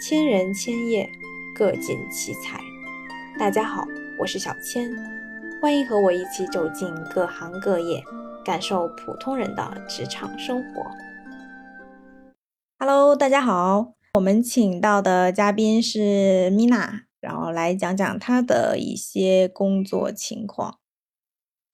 千人千业，各尽其才。大家好，我是小千，欢迎和我一起走进各行各业，感受普通人的职场生活。Hello，大家好，我们请到的嘉宾是 Mina，然后来讲讲她的一些工作情况。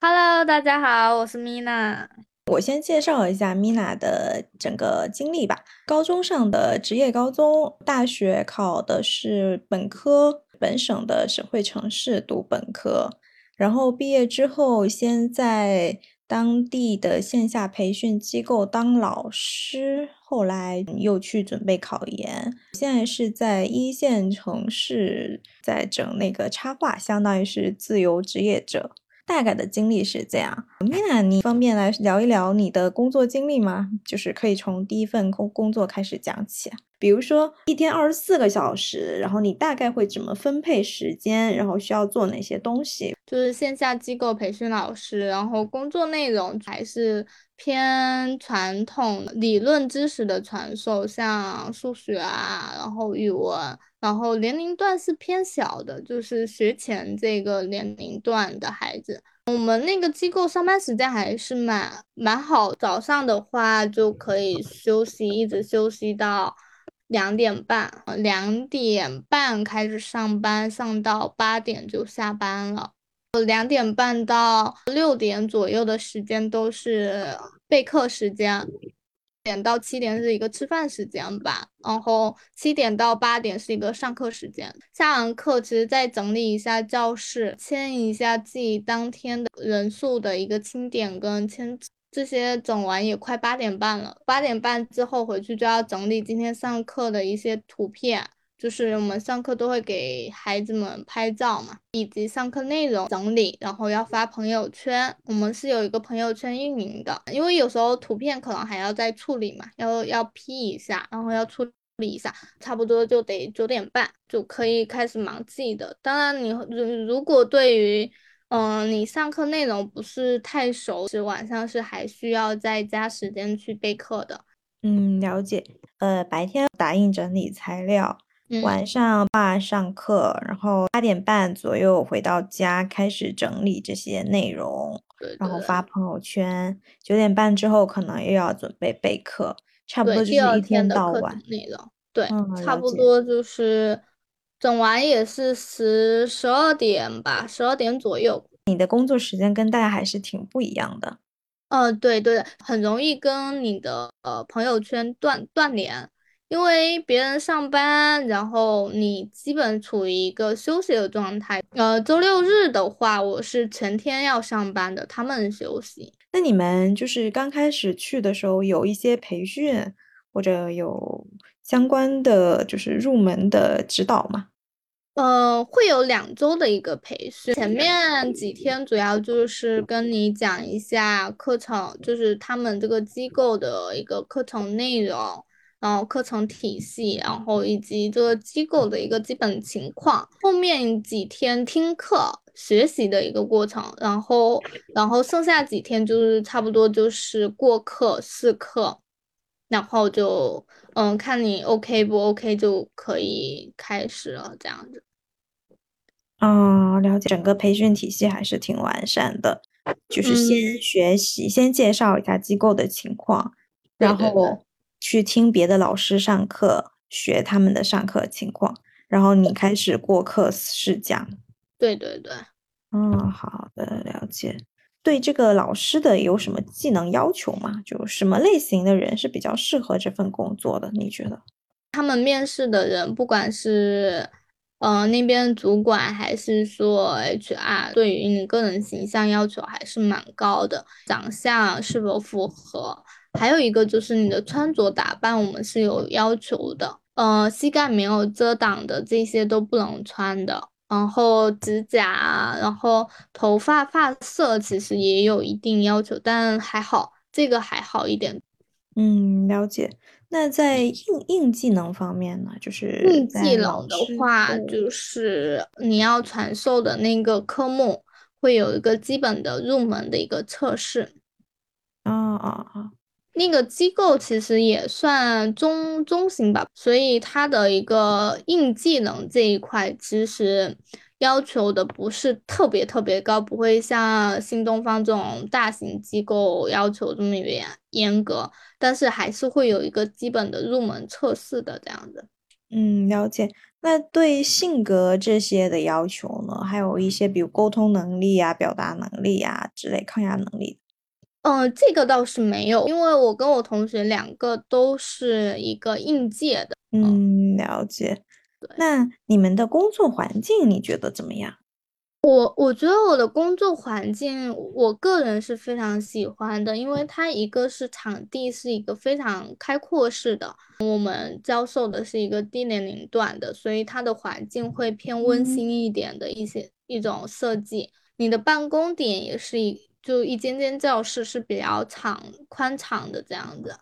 Hello，大家好，我是 Mina。我先介绍一下 Mina 的整个经历吧。高中上的职业高中，大学考的是本科，本省的省会城市读本科。然后毕业之后，先在当地的线下培训机构当老师，后来又去准备考研。现在是在一线城市在整那个插画，相当于是自由职业者。大概的经历是这样，Mina，你方便来聊一聊你的工作经历吗？就是可以从第一份工工作开始讲起，比如说一天二十四个小时，然后你大概会怎么分配时间，然后需要做哪些东西？就是线下机构培训老师，然后工作内容还是偏传统理论知识的传授，像数学啊，然后语文。然后年龄段是偏小的，就是学前这个年龄段的孩子。我们那个机构上班时间还是蛮蛮好，早上的话就可以休息，一直休息到两点半，两点半开始上班，上到八点就下班了。我两点半到六点左右的时间都是备课时间。点到七点是一个吃饭时间吧，然后七点到八点是一个上课时间。下完课，其实再整理一下教室，签一下自己当天的人数的一个清点跟签，这些整完也快八点半了。八点半之后回去就要整理今天上课的一些图片。就是我们上课都会给孩子们拍照嘛，以及上课内容整理，然后要发朋友圈。我们是有一个朋友圈运营的，因为有时候图片可能还要再处理嘛，要要 P 一下，然后要处理一下，差不多就得九点半就可以开始忙自己的。当然，你如如果对于嗯你上课内容不是太熟，是晚上是还需要再加时间去备课的。嗯，了解。呃，白天打印整理材料。晚上爸上课，然后八点半左右回到家，开始整理这些内容，然后发朋友圈。九点半之后可能又要准备备课，差不多就是一天到晚内容。对，差不多就是整完也是十十二点吧，十二点左右。你的工作时间跟大家还是挺不一样的。嗯，对对，很容易跟你的呃朋友圈断断联。因为别人上班，然后你基本处于一个休息的状态。呃，周六日的话，我是全天要上班的，他们休息。那你们就是刚开始去的时候，有一些培训或者有相关的就是入门的指导吗？呃，会有两周的一个培训，前面几天主要就是跟你讲一下课程，就是他们这个机构的一个课程内容。然后课程体系，然后以及这个机构的一个基本情况，后面几天听课学习的一个过程，然后然后剩下几天就是差不多就是过课试课，然后就嗯看你 OK 不 OK 就可以开始了这样子。啊，了解，整个培训体系还是挺完善的，就是先学习，先介绍一下机构的情况，然后。去听别的老师上课，学他们的上课情况，然后你开始过课试讲。对对对，嗯，好的，了解。对这个老师的有什么技能要求吗？就什么类型的人是比较适合这份工作的？你觉得？他们面试的人，不管是嗯那边主管还是说 HR，对于你个人形象要求还是蛮高的，长相是否符合？还有一个就是你的穿着打扮，我们是有要求的，呃，膝盖没有遮挡的这些都不能穿的。然后指甲，然后头发发色其实也有一定要求，但还好，这个还好一点。嗯，了解。那在硬硬技能方面呢？就是硬技能的话，就是你要传授的那个科目会有一个基本的入门的一个测试。啊啊啊！那个机构其实也算中中型吧，所以它的一个硬技能这一块其实要求的不是特别特别高，不会像新东方这种大型机构要求这么严严格，但是还是会有一个基本的入门测试的这样子。嗯，了解。那对性格这些的要求呢？还有一些比如沟通能力啊、表达能力啊之类、抗压能力。嗯，这个倒是没有，因为我跟我同学两个都是一个应届的。嗯，了解。那你们的工作环境你觉得怎么样？我我觉得我的工作环境，我个人是非常喜欢的，因为它一个是场地是一个非常开阔式的，我们教授的是一个低年龄段的，所以它的环境会偏温馨一点的一些一种设计。你的办公点也是一。就一间间教室是比较敞宽敞的这样子。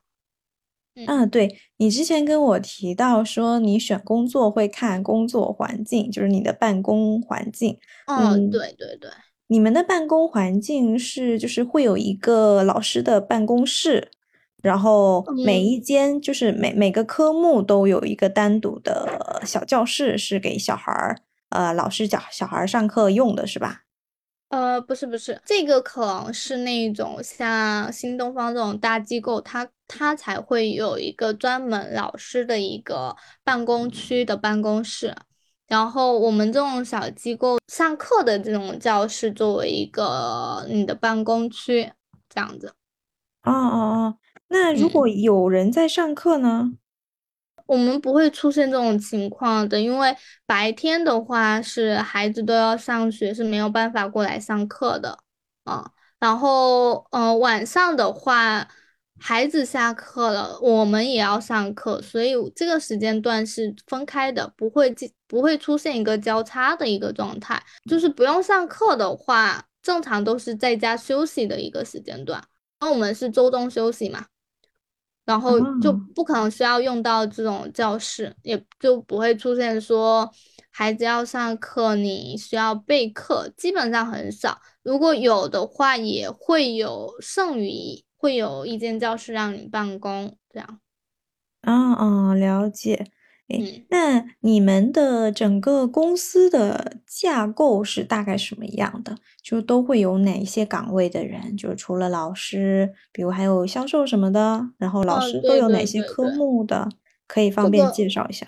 嗯，对你之前跟我提到说，你选工作会看工作环境，就是你的办公环境。嗯，对对对。你们的办公环境是就是会有一个老师的办公室，然后每一间就是每每个科目都有一个单独的小教室，是给小孩儿呃老师教小孩上课用的，是吧？呃，不是不是，这个可能是那种像新东方这种大机构，它它才会有一个专门老师的一个办公区的办公室，然后我们这种小机构上课的这种教室作为一个你的办公区，这样子。哦哦哦，那如果有人在上课呢？我们不会出现这种情况的，因为白天的话是孩子都要上学，是没有办法过来上课的啊。然后，呃，晚上的话，孩子下课了，我们也要上课，所以这个时间段是分开的，不会不会出现一个交叉的一个状态。就是不用上课的话，正常都是在家休息的一个时间段。那我们是周中休息嘛？然后就不可能需要用到这种教室，也就不会出现说孩子要上课你需要备课，基本上很少。如果有的话，也会有剩余，会有一间教室让你办公这样。嗯嗯，了解。哎，那你们的整个公司的架构是大概什么样的？就都会有哪一些岗位的人？就除了老师，比如还有销售什么的，然后老师都有哪些科目的？可以方便介绍一下？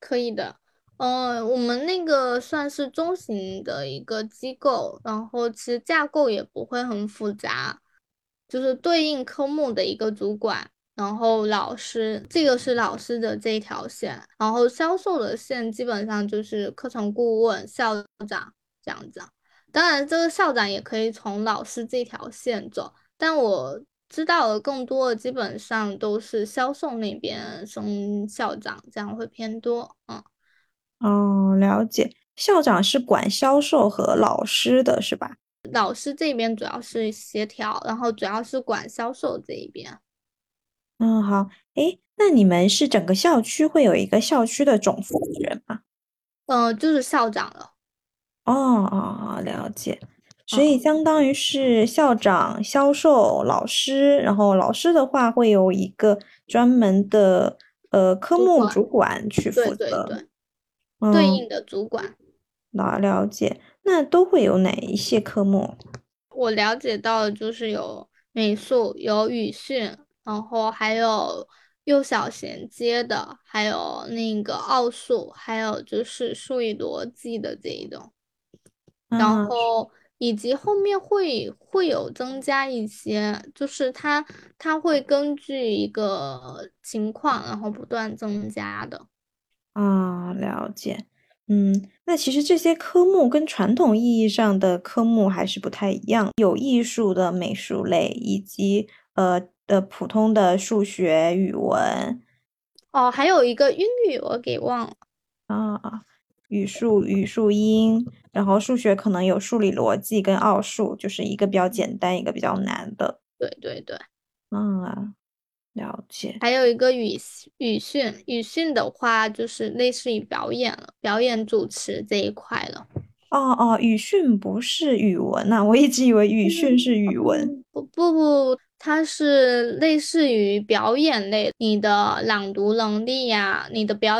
可以的。嗯，我们那个算是中型的一个机构，然后其实架构也不会很复杂，就是对应科目的一个主管。然后老师，这个是老师的这一条线，然后销售的线基本上就是课程顾问、校长这样子。当然，这个校长也可以从老师这条线走，但我知道的更多的基本上都是销售那边升校长，这样会偏多。嗯，哦，了解。校长是管销售和老师的是吧？老师这边主要是协调，然后主要是管销售这一边。嗯，好，诶，那你们是整个校区会有一个校区的总负责人吗？嗯，就是校长了。哦哦哦，了解。所以相当于是校长、销售、老师，然后老师的话会有一个专门的呃科目主管去负责，对对对，对应的主管。了了解，那都会有哪一些科目？我了解到的就是有美术，有语训。然后还有幼小衔接的，还有那个奥数，还有就是数理逻辑的这一种，然后以及后面会会有增加一些，就是它它会根据一个情况，然后不断增加的。啊，了解。嗯，那其实这些科目跟传统意义上的科目还是不太一样，有艺术的美术类，以及呃。的普通的数学、语文，哦，还有一个英语我给忘了啊，语数、语数英，然后数学可能有数理逻辑跟奥数，就是一个比较简单，一个比较难的。对对对，嗯，了解。还有一个语语训，语训的话就是类似于表演了，表演主持这一块了。哦哦，语训不是语文呐，我一直以为语训是语文。不不不。它是类似于表演类，你的朗读能力呀，你的表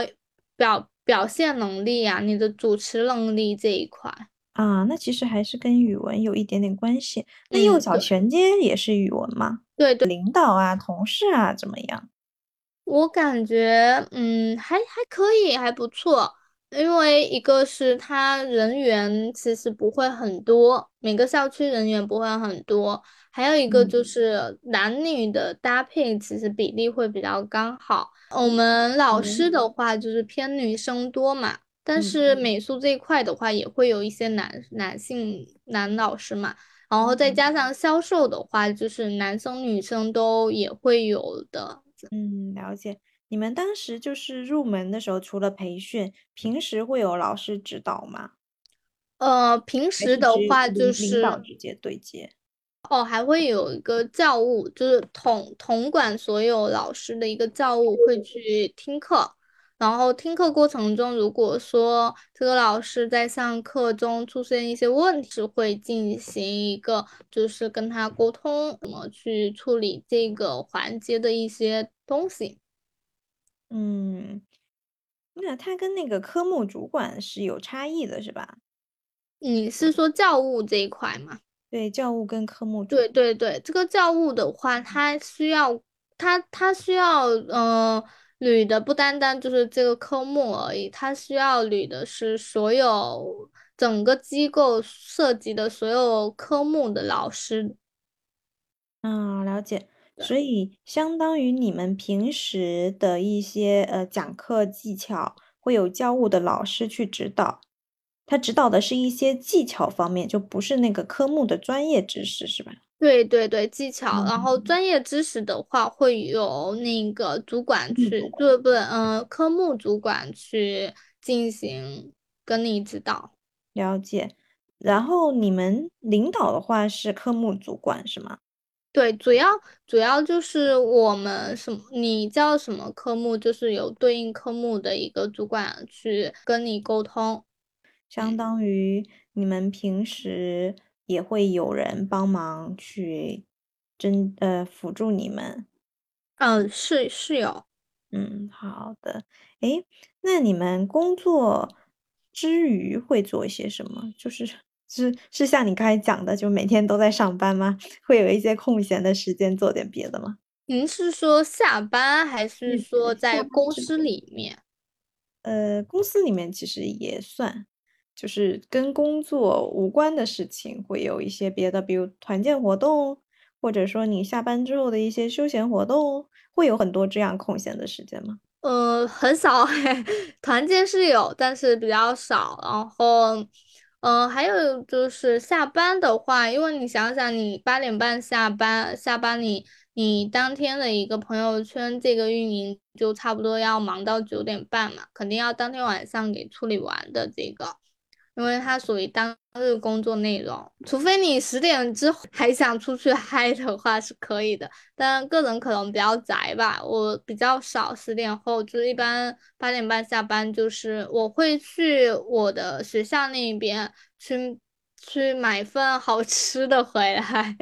表表现能力呀，你的主持能力这一块。啊，那其实还是跟语文有一点点关系。那幼小衔接也是语文吗？对对，领导啊，同事啊，怎么样？我感觉，嗯，还还可以，还不错。因为一个是他人员其实不会很多，每个校区人员不会很多，还有一个就是男女的搭配其实比例会比较刚好。我们老师的话就是偏女生多嘛。但是美术这一块的话，也会有一些男男性男老师嘛，然后再加上销售的话，就是男生女生都也会有的。嗯，了解。你们当时就是入门的时候，除了培训，平时会有老师指导吗？呃，平时的话就是领导直接对接。哦，还会有一个教务，就是统统管所有老师的一个教务会去听课。然后听课过程中，如果说这个老师在上课中出现一些问题，是会进行一个就是跟他沟通，怎么去处理这个环节的一些东西。嗯，那他跟那个科目主管是有差异的，是吧？你是说教务这一块吗？对，教务跟科目。对对对，这个教务的话，他需要他他需要嗯。捋的不单单就是这个科目而已，它需要捋的是所有整个机构涉及的所有科目的老师。嗯，了解。所以相当于你们平时的一些呃讲课技巧，会有教务的老师去指导，他指导的是一些技巧方面，就不是那个科目的专业知识，是吧？对对对，技巧，然后专业知识的话，会有那个主管去，对不对？嗯，科目主管去进行跟你指导。了解。然后你们领导的话是科目主管是吗？对，主要主要就是我们什么，你教什么科目，就是有对应科目的一个主管去跟你沟通，相当于你们平时。也会有人帮忙去真呃辅助你们，嗯，是是有，嗯，好的，诶，那你们工作之余会做一些什么？就是是是像你刚才讲的，就每天都在上班吗？会有一些空闲的时间做点别的吗？您是说下班，还是说在公司里面？呃，公司里面其实也算。就是跟工作无关的事情，会有一些别的，比如团建活动，或者说你下班之后的一些休闲活动，会有很多这样空闲的时间吗？呃，很少，团建是有，但是比较少。然后，嗯，还有就是下班的话，因为你想想，你八点半下班，下班你你当天的一个朋友圈这个运营就差不多要忙到九点半嘛，肯定要当天晚上给处理完的这个。因为它属于当日工作内容，除非你十点之后 还想出去嗨的话是可以的，但个人可能比较宅吧，我比较少十点后，就是一般八点半下班，就是我会去我的学校那边去去买份好吃的回来，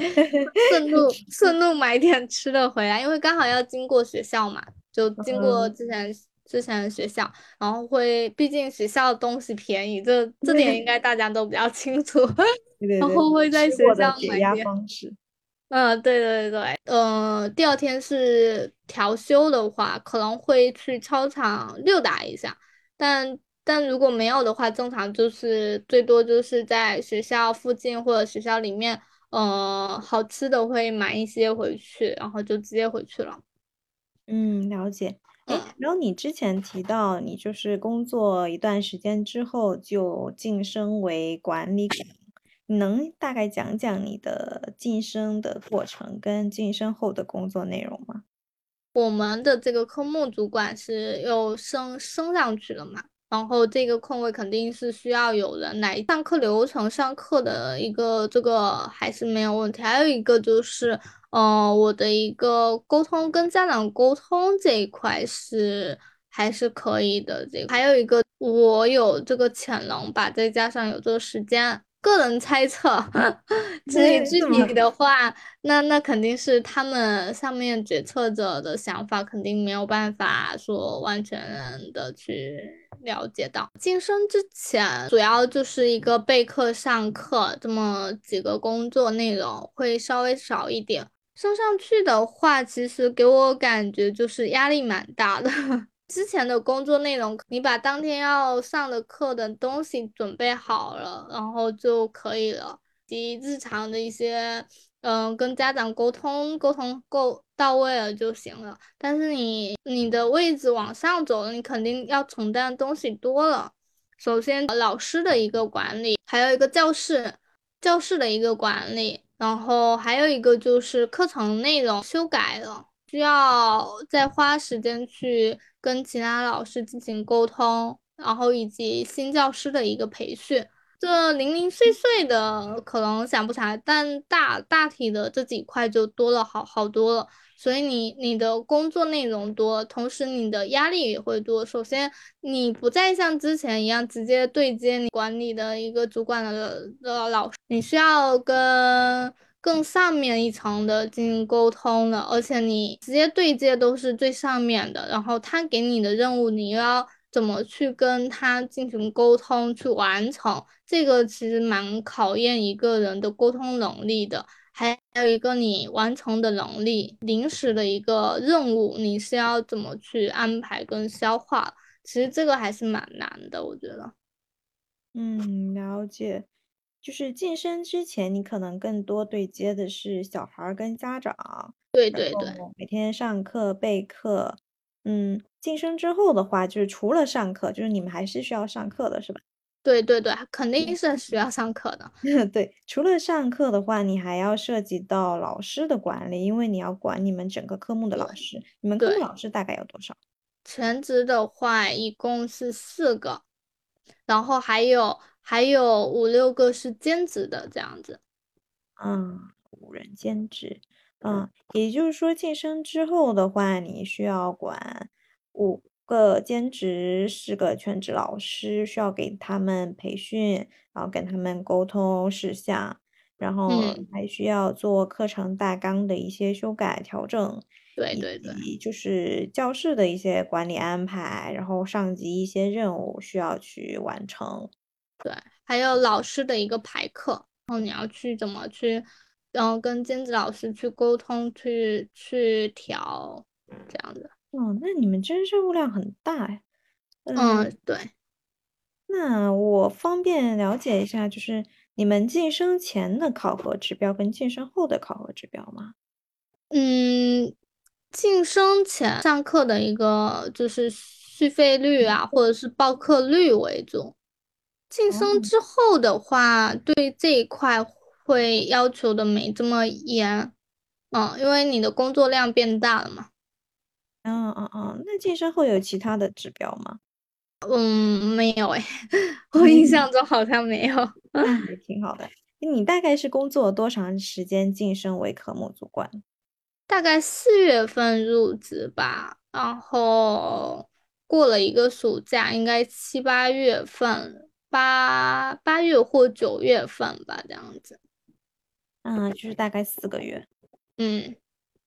顺路 顺路买点吃的回来，因为刚好要经过学校嘛，就经过之前。之前的学校，然后会，毕竟学校的东西便宜，这这点应该 大家都比较清楚。然后会在学校买点。嗯，对对对嗯，呃，第二天是调休的话，可能会去操场溜达一下，但但如果没有的话，正常就是最多就是在学校附近或者学校里面，呃，好吃的会买一些回去，然后就直接回去了。嗯，了解。哎，然后你之前提到你就是工作一段时间之后就晋升为管理，你能大概讲讲你的晋升的过程跟晋升后的工作内容吗？我们的这个科目主管是又升升上去了嘛，然后这个空位肯定是需要有人来上课流程，上课的一个这个还是没有问题，还有一个就是。嗯，我的一个沟通跟家长沟通这一块是还是可以的。这个还有一个，我有这个潜能吧，再加上有这个时间，个人猜测，至于具体的话，那那肯定是他们上面决策者的想法，肯定没有办法说完全的去了解到。晋升之前，主要就是一个备课、上课这么几个工作内容，会稍微少一点。升上去的话，其实给我感觉就是压力蛮大的。之前的工作内容，你把当天要上的课的东西准备好了，然后就可以了。及日常的一些，嗯，跟家长沟通，沟通够到位了就行了。但是你你的位置往上走了，你肯定要承担的东西多了。首先，老师的一个管理，还有一个教室，教室的一个管理，然后还有一个就是课程内容修改了，需要再花时间去。跟其他老师进行沟通，然后以及新教师的一个培训，这零零碎碎的可能想不起来，但大大体的这几块就多了好好多了。所以你你的工作内容多，同时你的压力也会多。首先，你不再像之前一样直接对接你管理的一个主管的的老师，你需要跟。更上面一层的进行沟通了，而且你直接对接都是最上面的，然后他给你的任务，你又要怎么去跟他进行沟通去完成？这个其实蛮考验一个人的沟通能力的，还有一个你完成的能力。临时的一个任务，你是要怎么去安排跟消化？其实这个还是蛮难的，我觉得。嗯，了解。就是晋升之前，你可能更多对接的是小孩跟家长，对对对，每天上课备课。嗯，晋升之后的话，就是除了上课，就是你们还是需要上课的，是吧？对对对，肯定是需要上课的。对，除了上课的话，你还要涉及到老师的管理，因为你要管你们整个科目的老师。你们科目老师大概有多少？全职的话，一共是四个，然后还有。还有五六个是兼职的这样子，嗯，五人兼职，嗯，也就是说晋升之后的话，你需要管五个兼职，是个全职老师，需要给他们培训，然后跟他们沟通事项，然后还需要做课程大纲的一些修改调整，对对对，就是教室的一些管理安排，然后上级一些任务需要去完成。对，还有老师的一个排课，然后你要去怎么去，然后跟兼职老师去沟通，去去调这样的。哦，那你们真任务量很大呀。嗯，对。那我方便了解一下，就是你们晋升前的考核指标跟晋升后的考核指标吗？嗯，晋升前上课的一个就是续费率啊，或者是报课率为主。晋升之后的话，对这一块会要求的没这么严，嗯，因为你的工作量变大了嘛。嗯嗯嗯，那晋升后有其他的指标吗？嗯，没有哎，我印象中好像没有。那还挺好的。你大概是工作多长时间晋升为科目主管？大概四月份入职吧，然后过了一个暑假，应该七八月份。八八月或九月份吧，这样子。嗯，就是大概四个月。嗯，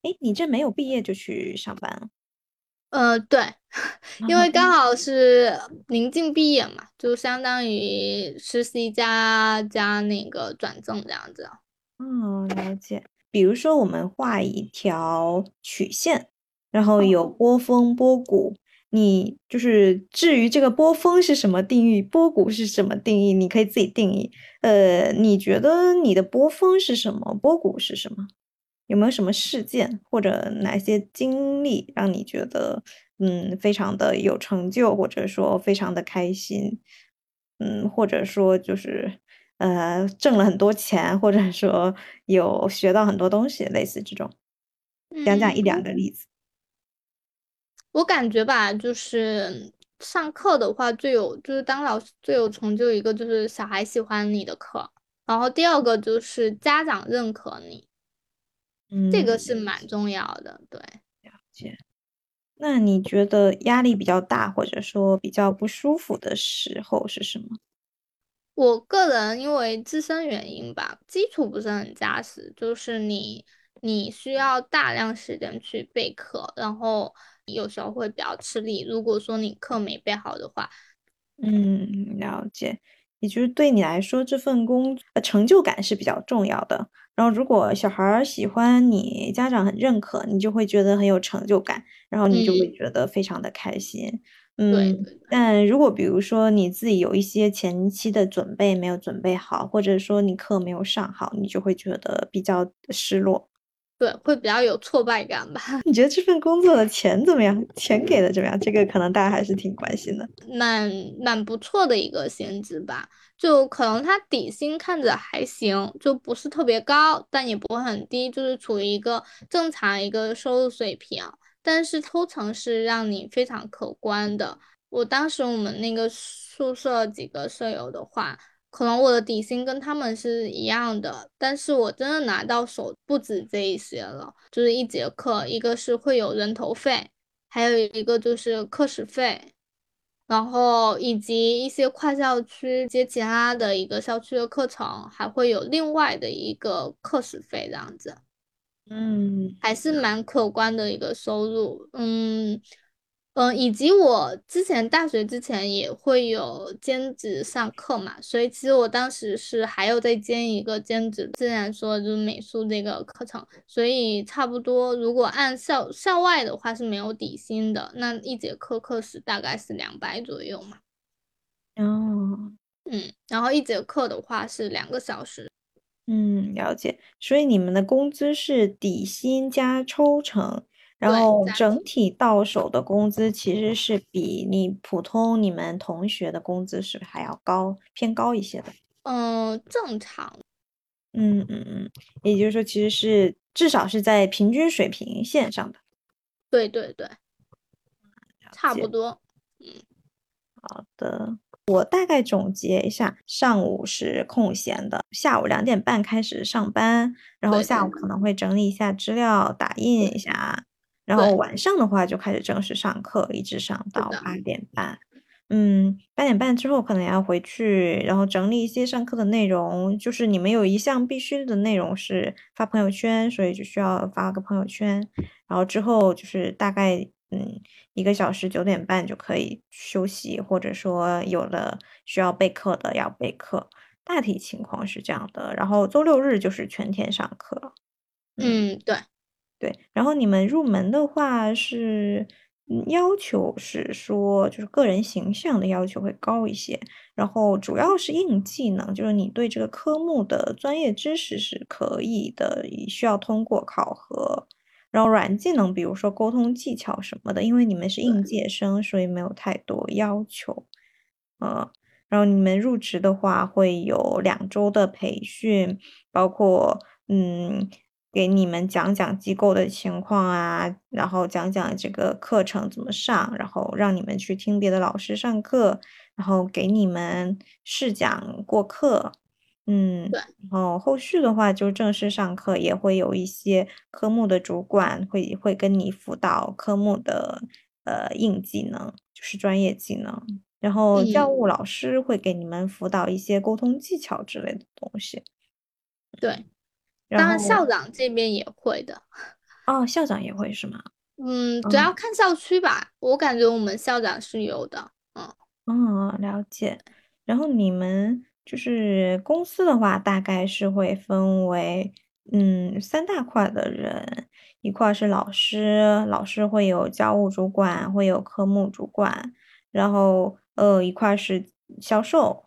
哎，你这没有毕业就去上班？呃，对，因为 刚好是临近毕业嘛，就相当于实习加加那个转正这样子。嗯，了解。比如说，我们画一条曲线，然后有波峰、波谷。你就是至于这个波峰是什么定义，波谷是什么定义，你可以自己定义。呃，你觉得你的波峰是什么，波谷是什么？有没有什么事件或者哪些经历让你觉得嗯非常的有成就，或者说非常的开心？嗯，或者说就是呃挣了很多钱，或者说有学到很多东西，类似这种，讲讲一两个例子。我感觉吧，就是上课的话，最有就是当老师最有成就一个就是小孩喜欢你的课，然后第二个就是家长认可你，嗯，这个是蛮重要的。对，了解。那你觉得压力比较大，或者说比较不舒服的时候是什么？我个人因为自身原因吧，基础不是很扎实，就是你你需要大量时间去备课，然后有时候会比较吃力。如果说你课没备好的话，嗯，了解。也就是对你来说，这份工呃成就感是比较重要的。然后，如果小孩儿喜欢你，家长很认可，你就会觉得很有成就感，然后你就会觉得非常的开心。嗯，但如果比如说你自己有一些前期的准备没有准备好，或者说你课没有上好，你就会觉得比较失落。对，会比较有挫败感吧？你觉得这份工作的钱怎么样？钱给的怎么样？这个可能大家还是挺关心的。蛮蛮不错的一个薪资吧，就可能它底薪看着还行，就不是特别高，但也不会很低，就是处于一个正常一个收入水平。但是抽成是让你非常可观的。我当时我们那个宿舍几个舍友的话。可能我的底薪跟他们是一样的，但是我真的拿到手不止这一些了，就是一节课，一个是会有人头费，还有一个就是课时费，然后以及一些跨校区接其他的一个校区的课程，还会有另外的一个课时费这样子，嗯，还是蛮可观的一个收入，嗯。嗯，以及我之前大学之前也会有兼职上课嘛，所以其实我当时是还有在兼一个兼职，自然说就是美术这个课程，所以差不多如果按校校外的话是没有底薪的，那一节课课时大概是两百左右嘛。哦，嗯，然后一节课的话是两个小时。嗯，了解。所以你们的工资是底薪加抽成。然后整体到手的工资其实是比你普通你们同学的工资是还要高，偏高一些的。嗯，正常。嗯嗯嗯，也就是说，其实是至少是在平均水平线上的。对对对，差不多。嗯，好的，我大概总结一下：上午是空闲的，下午两点半开始上班，然后下午可能会整理一下资料，打印一下。然后晚上的话就开始正式上课，一直上到八点半。嗯，八点半之后可能要回去，然后整理一些上课的内容。就是你们有一项必须的内容是发朋友圈，所以就需要发个朋友圈。然后之后就是大概嗯一个小时，九点半就可以休息，或者说有了需要备课的要备课。大体情况是这样的。然后周六日就是全天上课。嗯，对。对，然后你们入门的话是要求是说，就是个人形象的要求会高一些，然后主要是硬技能，就是你对这个科目的专业知识是可以的，需要通过考核。然后软技能，比如说沟通技巧什么的，因为你们是应届生，所以没有太多要求。嗯，然后你们入职的话会有两周的培训，包括嗯。给你们讲讲机构的情况啊，然后讲讲这个课程怎么上，然后让你们去听别的老师上课，然后给你们试讲过课，嗯，对，然后后续的话就正式上课，也会有一些科目的主管会会跟你辅导科目的呃硬技能，就是专业技能，然后教务老师会给你们辅导一些沟通技巧之类的东西，对。当然，校长这边也会的。哦，校长也会是吗？嗯，主要看校区吧。我感觉我们校长是有的。嗯，哦，了解。然后你们就是公司的话，大概是会分为嗯三大块的人，一块是老师，老师会有教务主管，会有科目主管，然后呃一块是销售，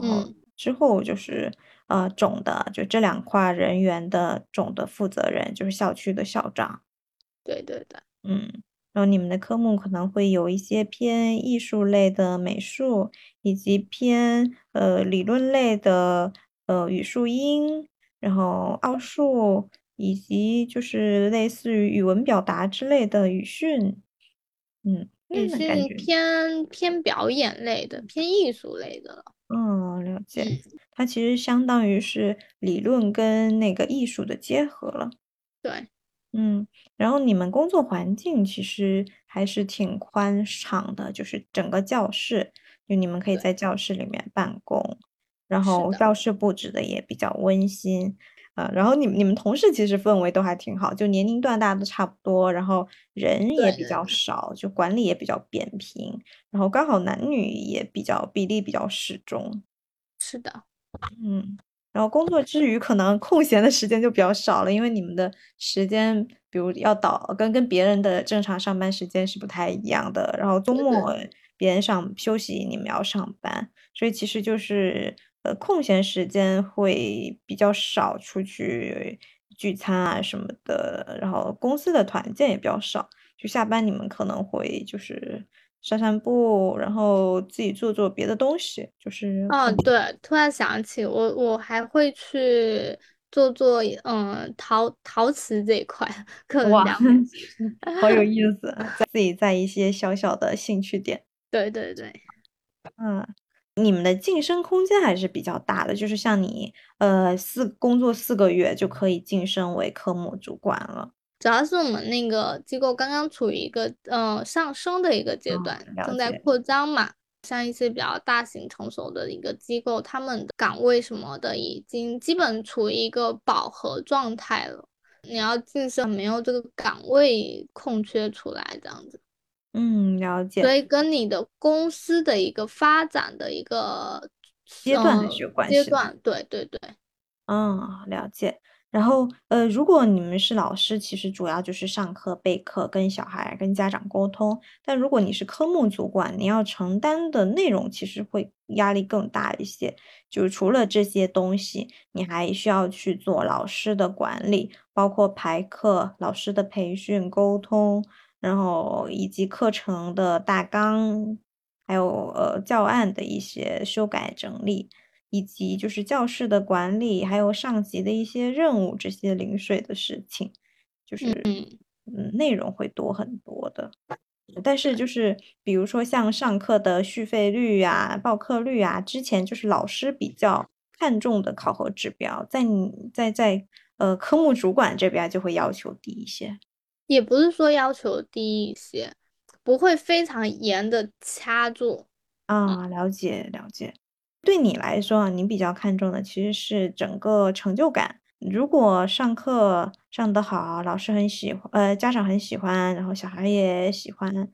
然后之后就是。呃，总的就这两块人员的总的负责人就是校区的校长。对对对，嗯，然后你们的科目可能会有一些偏艺术类的美术，以及偏呃理论类的呃语数英，然后奥数，以及就是类似于语文表达之类的语训。嗯，语训偏偏表演类的，偏艺术类的了。嗯，了解。它其实相当于是理论跟那个艺术的结合了。对，嗯，然后你们工作环境其实还是挺宽敞的，就是整个教室，就你们可以在教室里面办公，然后教室布置的也比较温馨。啊，然后你们你们同事其实氛围都还挺好，就年龄段大家都差不多，然后人也比较少，就管理也比较扁平，然后刚好男女也比较比例比较适中。是的，嗯，然后工作之余可能空闲的时间就比较少了，因为你们的时间，比如要倒跟跟别人的正常上班时间是不太一样的，然后周末别人上休息，你们要上班，所以其实就是。呃，空闲时间会比较少出去聚餐啊什么的，然后公司的团建也比较少。就下班你们可能会就是散散步，然后自己做做别的东西。就是哦，对，突然想起我，我还会去做做嗯陶陶瓷这一块，可能哇，好有意思，自己在一些小小的兴趣点。对对对，嗯。你们的晋升空间还是比较大的，就是像你，呃，四工作四个月就可以晋升为科目主管了。主要是我们那个机构刚刚处于一个，呃，上升的一个阶段，正在扩张嘛。像一些比较大型成熟的一个机构，他们的岗位什么的已经基本处于一个饱和状态了。你要晋升，没有这个岗位空缺出来，这样子。嗯，了解。所以跟你的公司的一个发展的一个阶段是有关系。阶段，对对对。嗯，了解。然后，呃，如果你们是老师，其实主要就是上课、备课、跟小孩、跟家长沟通。但如果你是科目主管，你要承担的内容其实会压力更大一些。就除了这些东西，你还需要去做老师的管理，包括排课、老师的培训、沟通。然后以及课程的大纲，还有呃教案的一些修改整理，以及就是教室的管理，还有上级的一些任务，这些零碎的事情，就是嗯内容会多很多的。但是就是比如说像上课的续费率啊、报课率啊，之前就是老师比较看重的考核指标，在你在在呃科目主管这边就会要求低一些。也不是说要求低一些，不会非常严的掐住啊。了解了解，对你来说，你比较看重的其实是整个成就感。如果上课上得好，老师很喜欢，呃，家长很喜欢，然后小孩也喜欢。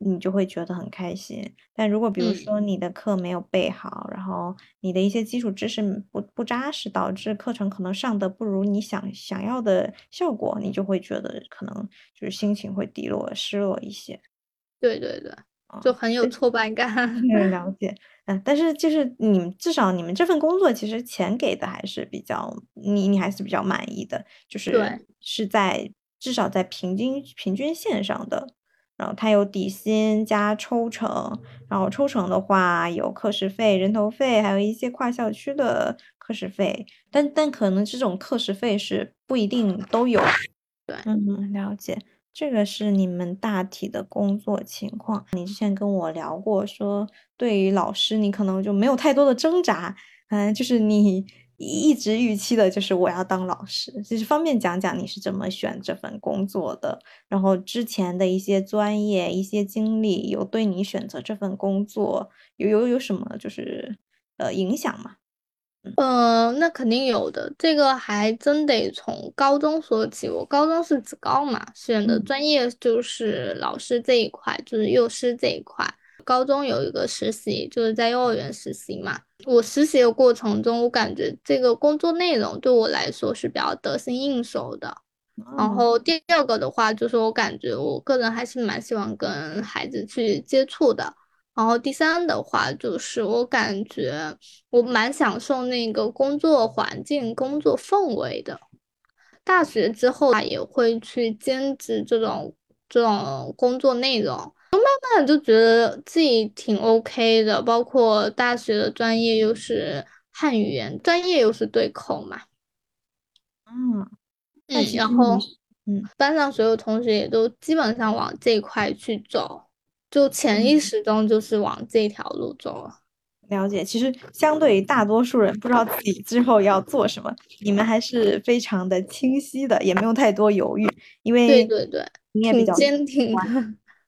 你就会觉得很开心，但如果比如说你的课没有备好，然后你的一些基础知识不不扎实，导致课程可能上的不如你想想要的效果，你就会觉得可能就是心情会低落、失落一些。对对对，就很有挫败感。了解，嗯，但是就是你们至少你们这份工作其实钱给的还是比较，你你还是比较满意的，就是是在至少在平均平均线上的。然后它有底薪加抽成，然后抽成的话有课时费、人头费，还有一些跨校区的课时费。但但可能这种课时费是不一定都有。对，嗯，了解。这个是你们大体的工作情况。你之前跟我聊过，说对于老师，你可能就没有太多的挣扎。嗯，就是你。一直预期的就是我要当老师，就是方便讲讲你是怎么选这份工作的，然后之前的一些专业、一些经历，有对你选择这份工作有有有什么就是呃影响吗？嗯，那肯定有的，这个还真得从高中说起。我高中是职高嘛，选的专业就是老师这一块，就是幼师这一块。高中有一个实习，就是在幼儿园实习嘛。我实习的过程中，我感觉这个工作内容对我来说是比较得心应手的。然后第二个的话，就是我感觉我个人还是蛮喜欢跟孩子去接触的。然后第三的话，就是我感觉我蛮享受那个工作环境、工作氛围的。大学之后啊，也会去兼职这种这种工作内容。慢慢就觉得自己挺 OK 的，包括大学的专业又是汉语言专业，又是对口嘛。嗯嗯，然后嗯，班上所有同学也都基本上往这块去走，就潜意识中就是往这条路走了。了解，其实相对于大多数人不知道自己之后要做什么，你们还是非常的清晰的，也没有太多犹豫，因为对对对，你也比较坚定。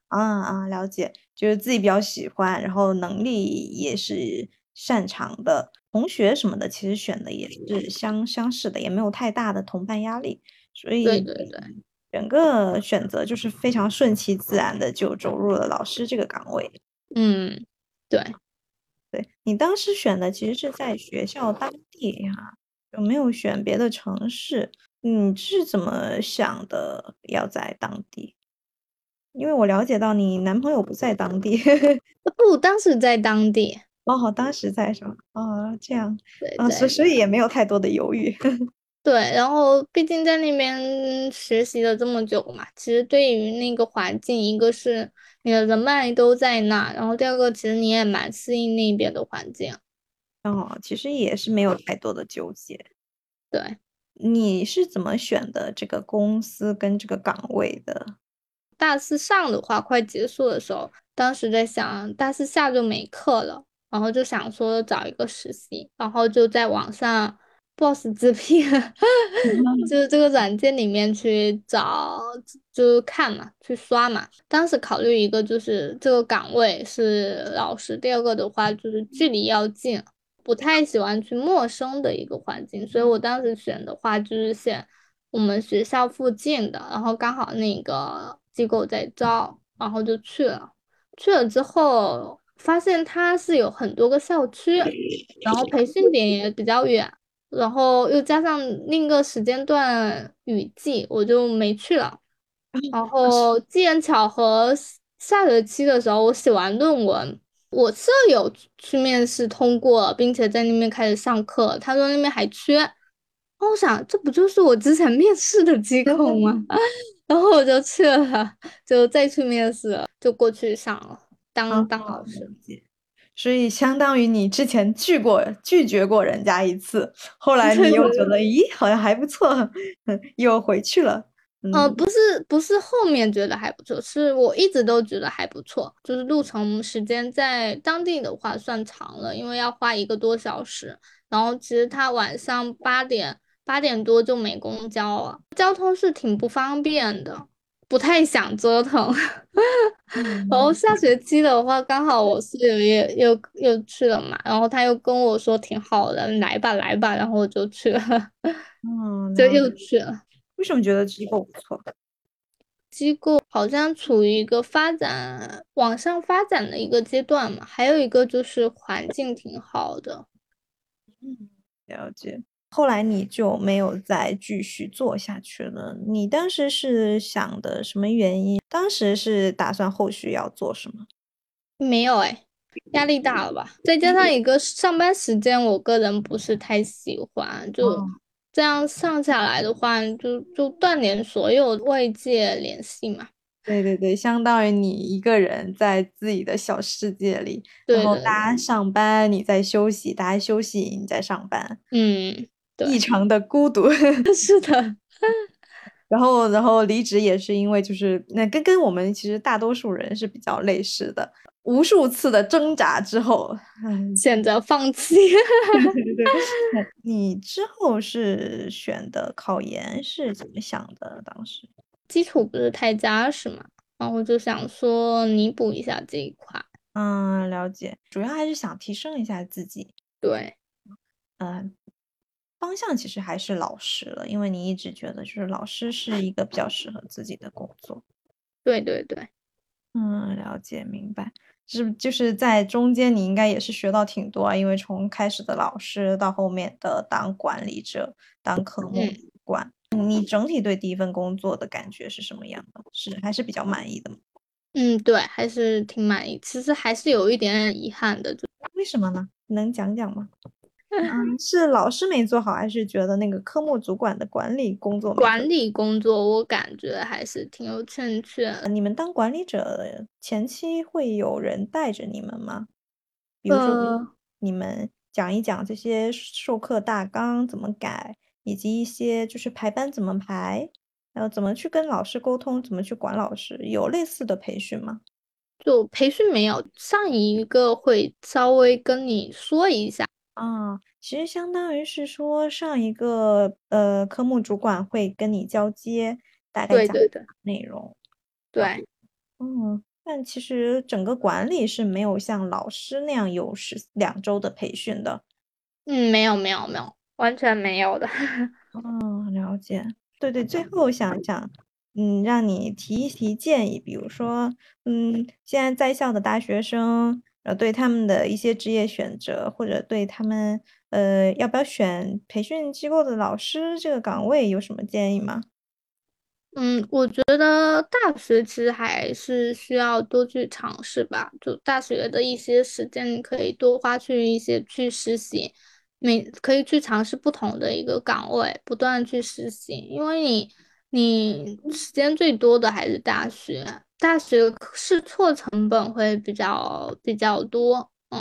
啊啊，了解，就是自己比较喜欢，然后能力也是擅长的，同学什么的其实选的也是相相似的，也没有太大的同伴压力，所以对对对，整个选择就是非常顺其自然的就走入了老师这个岗位。嗯，对，对你当时选的其实是在学校当地哈，有没有选别的城市？你是怎么想的？要在当地？因为我了解到你男朋友不在当地，不，当时在当地。哦，当时在是吧？哦，这样，对啊，所对所以也没有太多的犹豫。对，然后毕竟在那边学习了这么久嘛，其实对于那个环境，一个是你的人脉都在那，然后第二个其实你也蛮适应那边的环境。哦，其实也是没有太多的纠结。对，你是怎么选的这个公司跟这个岗位的？大四上的话快结束的时候，当时在想大四下就没课了，然后就想说找一个实习，然后就在网上 Boss 直聘，就是这个软件里面去找，就是看嘛，去刷嘛。当时考虑一个就是这个岗位是老师，第二个的话就是距离要近，不太喜欢去陌生的一个环境，所以我当时选的话就是选我们学校附近的，然后刚好那个机构在招，然后就去了。去了之后，发现它是有很多个校区，然后培训点也比较远，然后又加上另一个时间段雨季，我就没去了。然 后机缘巧合，下学期的时候我写完论文，我舍友去面试通过，并且在那边开始上课，他说那边还缺。然后我想，这不就是我之前面试的机构吗？然后我就去了，就再去面试，就过去上了，当当老师。所以相当于你之前拒过拒绝过人家一次，后来你又觉得，咦，好像还不错，嗯又回去了。呃，嗯，不是不是后面觉得还不错，是我一直都觉得还不错，就是路程时间在当地的话算长了，因为要花一个多小时，然后其实他晚上八点八点多就没公交了，交通是挺不方便的，不太想折腾。然后下学期的话，刚好我室友也又又去了嘛，然后他又跟我说挺好的，来吧来吧，然后我就去了，嗯，就又去了。为什么觉得机构不错？机构好像处于一个发展往上发展的一个阶段嘛，还有一个就是环境挺好的。嗯，了解。后来你就没有再继续做下去了。你当时是想的什么原因？当时是打算后续要做什么？没有哎，压力大了吧？再加上一个上班时间，我个人不是太喜欢，就哦这样上下来的话，就就断联所有外界联系嘛。对对对，相当于你一个人在自己的小世界里，对对然后大家上班你在休息，大家休息你在上班，嗯，对异常的孤独。是的，然后，然后离职也是因为就是那跟跟我们其实大多数人是比较类似的，无数次的挣扎之后，选择放弃。对对对，你之后是选的考研是怎么想的？当时？基础不是太扎实嘛，然后就想说弥补一下这一块。嗯，了解，主要还是想提升一下自己。对，嗯，方向其实还是老师了，因为你一直觉得就是老师是一个比较适合自己的工作。对对对，嗯，了解明白，是就是在中间你应该也是学到挺多啊，因为从开始的老师到后面的当管理者、当科目管，你整体对第一份工作的感觉是什么样的？是还是比较满意的吗？嗯，对，还是挺满意。其实还是有一点点遗憾的，就为什么呢？能讲讲吗？嗯，是老师没做好，还是觉得那个科目主管的管理工作管理工作我感觉还是挺有欠缺。你们当管理者前期会有人带着你们吗？比如说呃你们讲一讲这些授课大纲怎么改，以及一些就是排班怎么排，然后怎么去跟老师沟通，怎么去管老师，有类似的培训吗？就培训没有，上一个会稍微跟你说一下。啊，其实相当于是说上一个呃科目主管会跟你交接，大概讲对对对内容。对，嗯，但其实整个管理是没有像老师那样有十两周的培训的。嗯，没有没有没有，完全没有的。哦，了解。对对，最后想想，嗯，让你提一提建议，比如说，嗯，现在在校的大学生，呃，对他们的一些职业选择，或者对他们，呃，要不要选培训机构的老师这个岗位，有什么建议吗？嗯，我觉得大学其实还是需要多去尝试吧。就大学的一些时间，你可以多花去一些去实习，每可以去尝试不同的一个岗位，不断去实习。因为你你时间最多的还是大学，大学试错成本会比较比较多，嗯。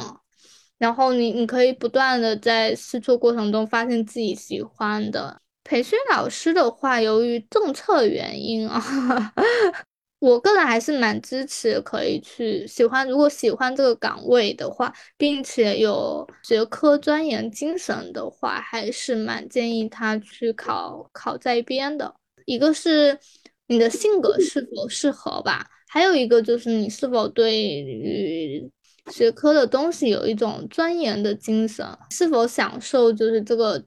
然后你你可以不断的在试错过程中发现自己喜欢的。培训老师的话，由于政策原因啊，我个人还是蛮支持可以去喜欢。如果喜欢这个岗位的话，并且有学科钻研精神的话，还是蛮建议他去考考在编的。一个是你的性格是否适合吧，还有一个就是你是否对于学科的东西有一种钻研的精神，是否享受就是这个。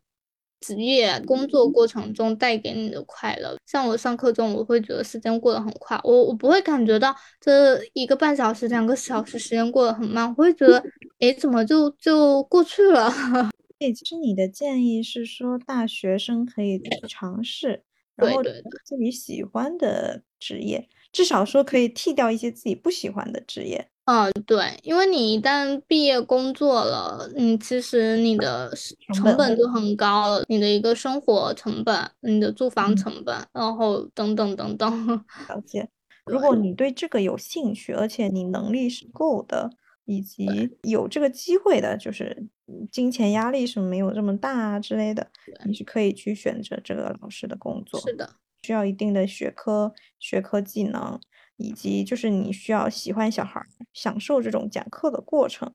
职业工作过程中带给你的快乐，像我上课中，我会觉得时间过得很快，我我不会感觉到这一个半小时、两个小时时间过得很慢，我会觉得，哎，怎么就就过去了？对，其实你的建议是说，大学生可以尝试，然后自己喜欢的职业，至少说可以替掉一些自己不喜欢的职业。嗯，对，因为你一旦毕业工作了，你其实你的成本就很高了，你的一个生活成本、你的住房成本，然后等等等等。了解。如果你对这个有兴趣，而且你能力是够的，以及有这个机会的，就是金钱压力是没有这么大啊之类的，你是可以去选择这个老师的工作。是的，需要一定的学科、学科技能。以及就是你需要喜欢小孩，享受这种讲课的过程。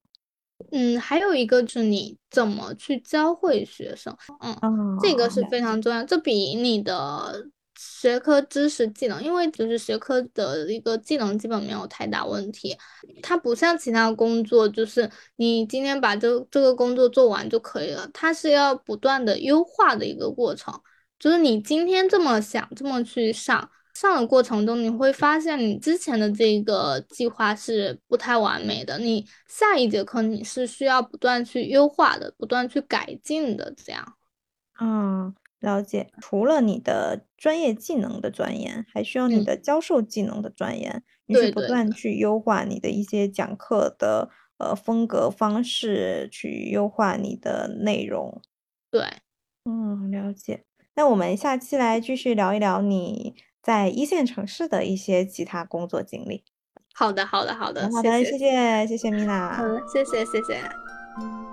嗯，还有一个是你怎么去教会学生，嗯，这个是非常重要。这比你的学科知识技能，因为就是学科的一个技能基本没有太大问题。它不像其他工作，就是你今天把这这个工作做完就可以了。它是要不断的优化的一个过程，就是你今天这么想，这么去上。上的过程中，你会发现你之前的这个计划是不太完美的。你下一节课你是需要不断去优化的，不断去改进的。这样，嗯，了解。除了你的专业技能的钻研，还需要你的教授技能的钻研。你是不断去优化你的一些讲课的呃风格方式，去优化你的内容。对，嗯，了解。那我们下期来继续聊一聊你。在一线城市的一些其他工作经历。好的，好的，好的，好的，谢谢，谢谢米娜。好的，谢谢，谢谢。